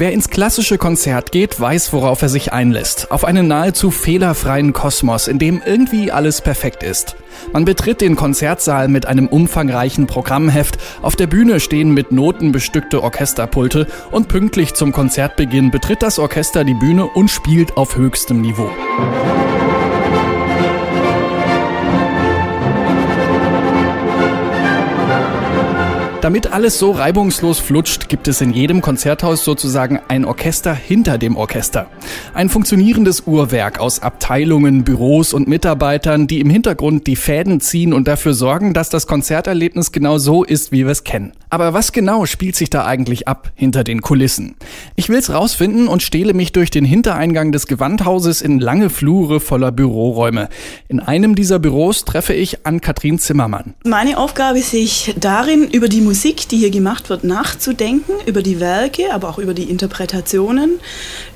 Wer ins klassische Konzert geht, weiß, worauf er sich einlässt. Auf einen nahezu fehlerfreien Kosmos, in dem irgendwie alles perfekt ist. Man betritt den Konzertsaal mit einem umfangreichen Programmheft, auf der Bühne stehen mit Noten bestückte Orchesterpulte und pünktlich zum Konzertbeginn betritt das Orchester die Bühne und spielt auf höchstem Niveau. Damit alles so reibungslos flutscht, gibt es in jedem Konzerthaus sozusagen ein Orchester hinter dem Orchester. Ein funktionierendes Uhrwerk aus Abteilungen, Büros und Mitarbeitern, die im Hintergrund die Fäden ziehen und dafür sorgen, dass das Konzerterlebnis genau so ist, wie wir es kennen. Aber was genau spielt sich da eigentlich ab hinter den Kulissen? Ich will's rausfinden und stehle mich durch den Hintereingang des Gewandhauses in lange Flure voller Büroräume. In einem dieser Büros treffe ich an Katrin Zimmermann. Meine Aufgabe sehe ich darin, über die Musik, die hier gemacht wird, nachzudenken, über die Werke, aber auch über die Interpretationen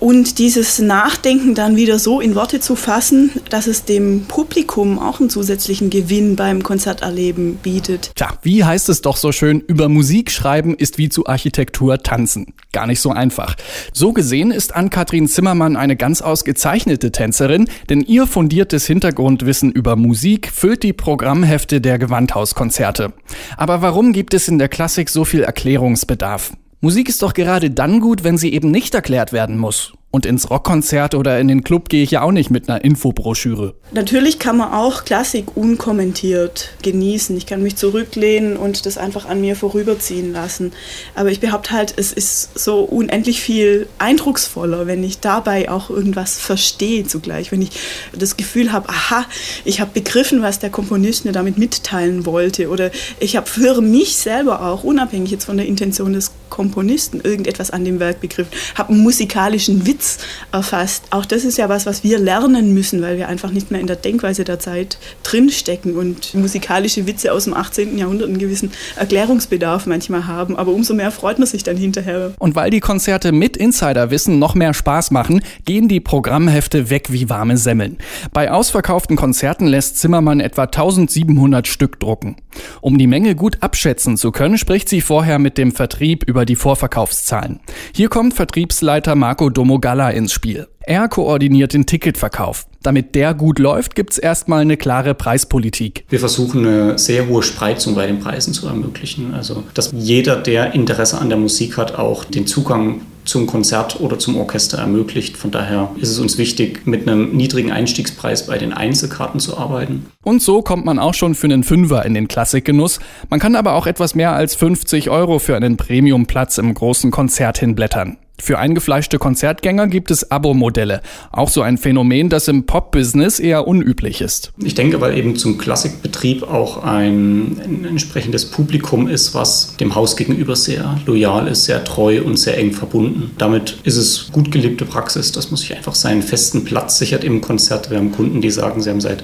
und dieses Nachdenken dann wieder so in Worte zu fassen, dass es dem Publikum auch einen zusätzlichen Gewinn beim Konzerterleben bietet. Tja, wie heißt es doch so schön, über Musik schreiben ist wie zu Architektur tanzen. Gar nicht so einfach. So gesehen ist Ann-Kathrin Zimmermann eine ganz ausgezeichnete Tänzerin, denn ihr fundiertes Hintergrundwissen über Musik füllt die Programmhefte der Gewandhauskonzerte. Aber warum gibt es in der Klassik so viel Erklärungsbedarf? Musik ist doch gerade dann gut, wenn sie eben nicht erklärt werden muss. Und ins Rockkonzert oder in den Club gehe ich ja auch nicht mit einer Infobroschüre. Natürlich kann man auch Klassik unkommentiert genießen. Ich kann mich zurücklehnen und das einfach an mir vorüberziehen lassen. Aber ich behaupte halt, es ist so unendlich viel eindrucksvoller, wenn ich dabei auch irgendwas verstehe zugleich. Wenn ich das Gefühl habe, aha, ich habe begriffen, was der Komponist mir damit mitteilen wollte. Oder ich habe für mich selber auch, unabhängig jetzt von der Intention des Komponisten, irgendetwas an dem Werk begriffen, habe einen musikalischen Witz Witz erfasst. Auch das ist ja was, was wir lernen müssen, weil wir einfach nicht mehr in der Denkweise der Zeit drinstecken und musikalische Witze aus dem 18. Jahrhundert einen gewissen Erklärungsbedarf manchmal haben. Aber umso mehr freut man sich dann hinterher. Und weil die Konzerte mit Insiderwissen noch mehr Spaß machen, gehen die Programmhefte weg wie warme Semmeln. Bei ausverkauften Konzerten lässt Zimmermann etwa 1700 Stück drucken. Um die Menge gut abschätzen zu können, spricht sie vorher mit dem Vertrieb über die Vorverkaufszahlen. Hier kommt Vertriebsleiter Marco Domogal Gala ins Spiel. Er koordiniert den Ticketverkauf. Damit der gut läuft, gibt es erstmal eine klare Preispolitik. Wir versuchen eine sehr hohe Spreizung bei den Preisen zu ermöglichen. Also, dass jeder, der Interesse an der Musik hat, auch den Zugang zum Konzert oder zum Orchester ermöglicht. Von daher ist es uns wichtig, mit einem niedrigen Einstiegspreis bei den Einzelkarten zu arbeiten. Und so kommt man auch schon für einen Fünfer in den Klassikgenuss. Man kann aber auch etwas mehr als 50 Euro für einen Premiumplatz im großen Konzert hinblättern. Für eingefleischte Konzertgänger gibt es Abo-Modelle. Auch so ein Phänomen, das im Pop-Business eher unüblich ist. Ich denke, weil eben zum Klassikbetrieb auch ein, ein, entsprechendes Publikum ist, was dem Haus gegenüber sehr loyal ist, sehr treu und sehr eng verbunden. Damit ist es gut gelebte Praxis, dass man sich einfach seinen festen Platz sichert im Konzert. Wir haben Kunden, die sagen, sie haben seit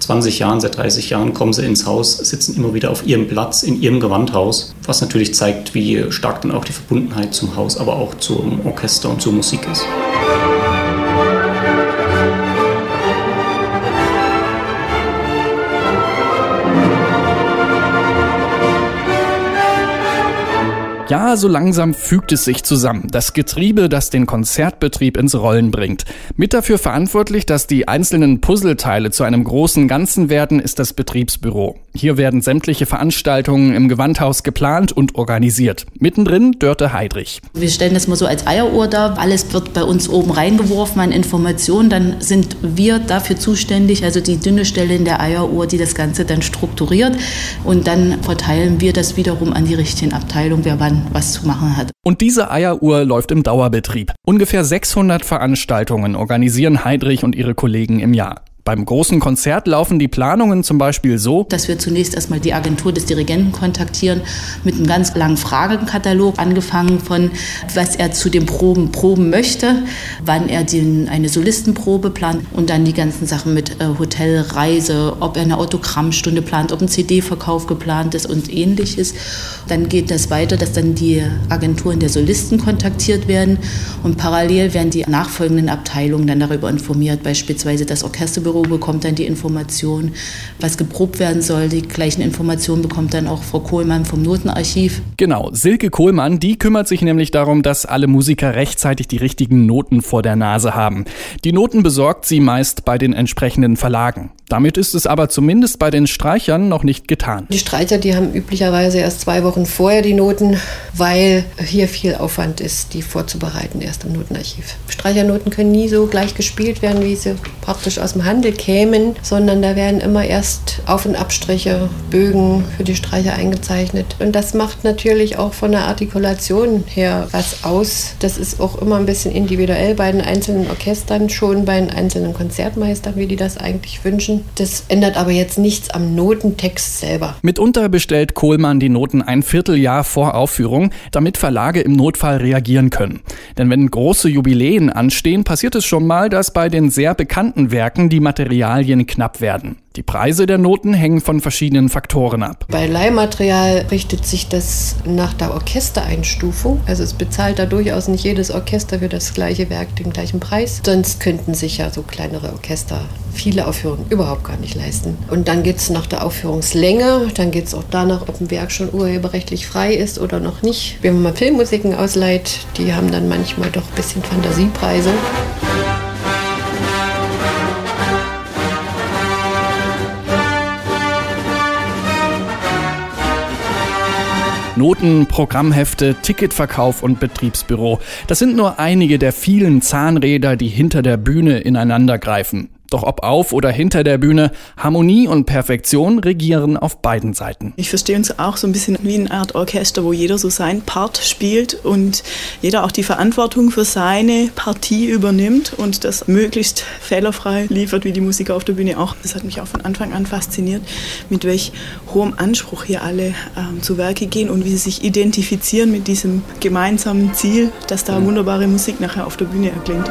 20 Jahren, seit 30 Jahren kommen sie ins Haus, sitzen immer wieder auf ihrem Platz, in ihrem Gewandhaus, was natürlich zeigt, wie stark dann auch die Verbundenheit zum Haus, aber auch zum Orchester und zur Musik ist. Ja, so langsam fügt es sich zusammen. Das Getriebe, das den Konzertbetrieb ins Rollen bringt. Mit dafür verantwortlich, dass die einzelnen Puzzleteile zu einem großen Ganzen werden, ist das Betriebsbüro. Hier werden sämtliche Veranstaltungen im Gewandhaus geplant und organisiert. Mittendrin Dörte Heidrich. Wir stellen das mal so als Eieruhr dar. Alles wird bei uns oben reingeworfen an Informationen. Dann sind wir dafür zuständig, also die dünne Stelle in der Eieruhr, die das Ganze dann strukturiert. Und dann verteilen wir das wiederum an die richtigen Abteilungen, wer wann was zu machen hat. Und diese Eieruhr läuft im Dauerbetrieb. Ungefähr 600 Veranstaltungen organisieren Heidrich und ihre Kollegen im Jahr. Beim großen Konzert laufen die Planungen zum Beispiel so, dass wir zunächst erstmal die Agentur des Dirigenten kontaktieren mit einem ganz langen Fragenkatalog, angefangen von, was er zu den Proben proben möchte, wann er den, eine Solistenprobe plant und dann die ganzen Sachen mit äh, Hotel, Reise, ob er eine Autogrammstunde plant, ob ein CD-Verkauf geplant ist und ähnliches. Dann geht das weiter, dass dann die Agenturen der Solisten kontaktiert werden und parallel werden die nachfolgenden Abteilungen dann darüber informiert, beispielsweise das Orchesterbüro Reisebüro bekommt dann die Information, was geprobt werden soll. Die gleichen Informationen bekommt dann auch Frau Kohlmann vom Notenarchiv. Genau, Silke Kohlmann, die kümmert sich nämlich darum, dass alle Musiker rechtzeitig die richtigen Noten vor der Nase haben. Die Noten besorgt sie meist bei den entsprechenden Verlagen. Damit ist es aber zumindest bei den Streichern noch nicht getan. Die Streicher, die haben üblicherweise erst zwei Wochen vorher die Noten, weil hier viel Aufwand ist, die vorzubereiten, erst im Notenarchiv. Streichernoten können nie so gleich gespielt werden, wie sie praktisch aus dem Handel kämen, sondern da werden immer erst Auf- und Abstriche, Bögen für die Streicher eingezeichnet. Und das macht natürlich auch von der Artikulation her was aus. Das ist auch immer ein bisschen individuell bei den einzelnen Orchestern, schon bei den einzelnen Konzertmeistern, wie die das eigentlich wünschen. Das ändert aber jetzt nichts am Notentext selber. Mitunter bestellt Kohlmann die Noten ein Vierteljahr vor Aufführung, damit Verlage im Notfall reagieren können. Denn wenn große Jubiläen anstehen, passiert es schon mal, dass bei den sehr bekannten Werken die Materialien knapp werden. Die Preise der Noten hängen von verschiedenen Faktoren ab. Bei Leihmaterial richtet sich das nach der Orchestereinstufung. Also es bezahlt da durchaus nicht jedes Orchester für das gleiche Werk den gleichen Preis. Sonst könnten sich ja so kleinere Orchester viele Aufführungen überhaupt gar nicht leisten. Und dann geht es nach der Aufführungslänge, dann geht es auch danach, ob ein Werk schon urheberrechtlich frei ist oder noch nicht. Wenn man mal Filmmusiken ausleiht, die haben dann manchmal doch ein bisschen Fantasiepreise. Noten, Programmhefte, Ticketverkauf und Betriebsbüro. Das sind nur einige der vielen Zahnräder, die hinter der Bühne ineinandergreifen. Doch ob auf oder hinter der Bühne, Harmonie und Perfektion regieren auf beiden Seiten. Ich verstehe uns auch so ein bisschen wie eine Art Orchester, wo jeder so seinen Part spielt und jeder auch die Verantwortung für seine Partie übernimmt und das möglichst fehlerfrei liefert, wie die Musiker auf der Bühne auch. Das hat mich auch von Anfang an fasziniert, mit welch hohem Anspruch hier alle ähm, zu Werke gehen und wie sie sich identifizieren mit diesem gemeinsamen Ziel, dass da wunderbare Musik nachher auf der Bühne erklingt.